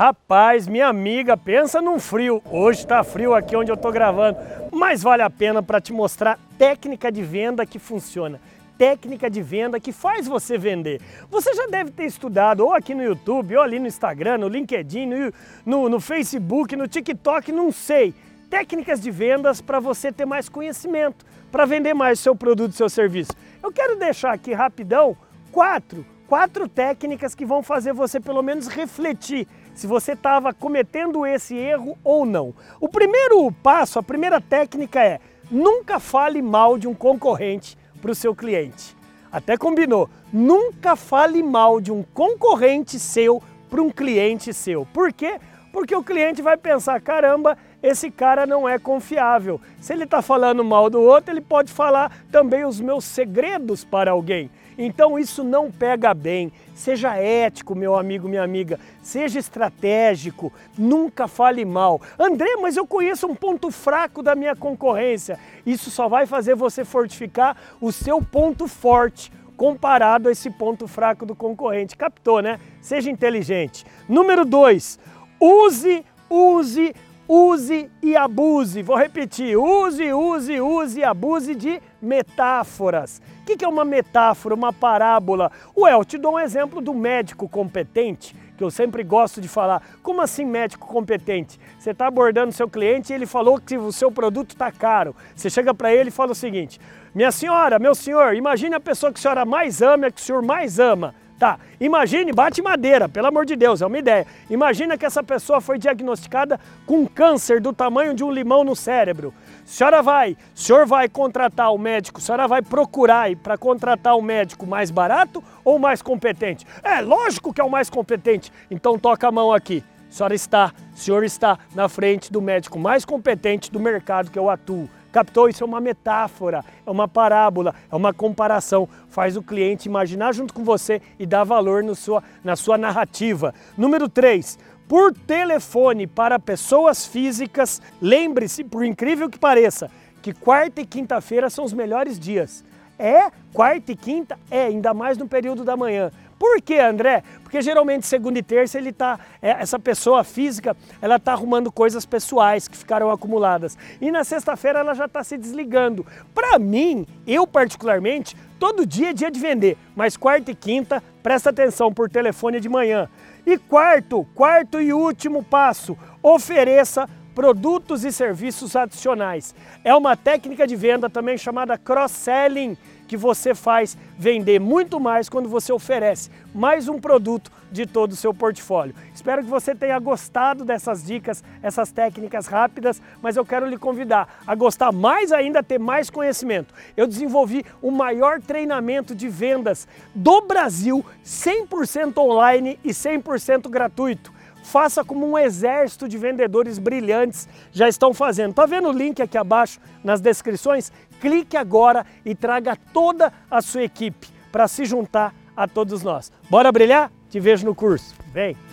Rapaz, minha amiga, pensa num frio. Hoje tá frio aqui onde eu tô gravando, mas vale a pena para te mostrar técnica de venda que funciona. Técnica de venda que faz você vender. Você já deve ter estudado ou aqui no YouTube, ou ali no Instagram, no LinkedIn, no, no, no Facebook, no TikTok, não sei. Técnicas de vendas para você ter mais conhecimento, para vender mais seu produto, seu serviço. Eu quero deixar aqui rapidão quatro, quatro técnicas que vão fazer você pelo menos refletir se você estava cometendo esse erro ou não. O primeiro passo, a primeira técnica é nunca fale mal de um concorrente para o seu cliente. Até combinou, nunca fale mal de um concorrente seu para um cliente seu. Por quê? Porque o cliente vai pensar, caramba, esse cara não é confiável. Se ele está falando mal do outro, ele pode falar também os meus segredos para alguém. Então isso não pega bem. Seja ético, meu amigo, minha amiga. Seja estratégico. Nunca fale mal. André, mas eu conheço um ponto fraco da minha concorrência. Isso só vai fazer você fortificar o seu ponto forte comparado a esse ponto fraco do concorrente. Captou, né? Seja inteligente. Número dois, use, use, use e abuse. Vou repetir: use, use, use e abuse de metáforas. O que é uma metáfora, uma parábola? Ué, eu te dou um exemplo do médico competente, que eu sempre gosto de falar. Como assim médico competente? Você está abordando seu cliente e ele falou que o seu produto está caro. Você chega para ele e fala o seguinte, minha senhora, meu senhor, imagine a pessoa que a senhora mais ama, que o senhor mais ama. Tá, imagine, bate madeira, pelo amor de Deus, é uma ideia. Imagina que essa pessoa foi diagnosticada com câncer do tamanho de um limão no cérebro. Senhora vai, senhor vai contratar o médico, senhora vai procurar para contratar o médico mais barato ou mais competente? É, lógico que é o mais competente. Então toca a mão aqui. Senhora está, senhor está na frente do médico mais competente do mercado que eu atuo. Captou? Isso é uma metáfora, é uma parábola, é uma comparação. Faz o cliente imaginar junto com você e dar valor no sua, na sua narrativa. Número 3. Por telefone para pessoas físicas, lembre-se, por incrível que pareça, que quarta e quinta-feira são os melhores dias. É, quarta e quinta é, ainda mais no período da manhã. Por que, André? Porque geralmente segunda e terça ele tá, é, essa pessoa física, ela tá arrumando coisas pessoais que ficaram acumuladas. E na sexta-feira ela já está se desligando. Para mim, eu particularmente, todo dia é dia de vender, mas quarta e quinta, presta atenção por telefone de manhã. E quarto, quarto e último passo, ofereça produtos e serviços adicionais. É uma técnica de venda também chamada cross-selling que você faz vender muito mais quando você oferece mais um produto de todo o seu portfólio. Espero que você tenha gostado dessas dicas, essas técnicas rápidas, mas eu quero lhe convidar a gostar mais ainda, ter mais conhecimento. Eu desenvolvi o maior treinamento de vendas do Brasil, 100% online e 100% gratuito faça como um exército de vendedores brilhantes já estão fazendo. Tá vendo o link aqui abaixo nas descrições? Clique agora e traga toda a sua equipe para se juntar a todos nós. Bora brilhar? Te vejo no curso. Vem!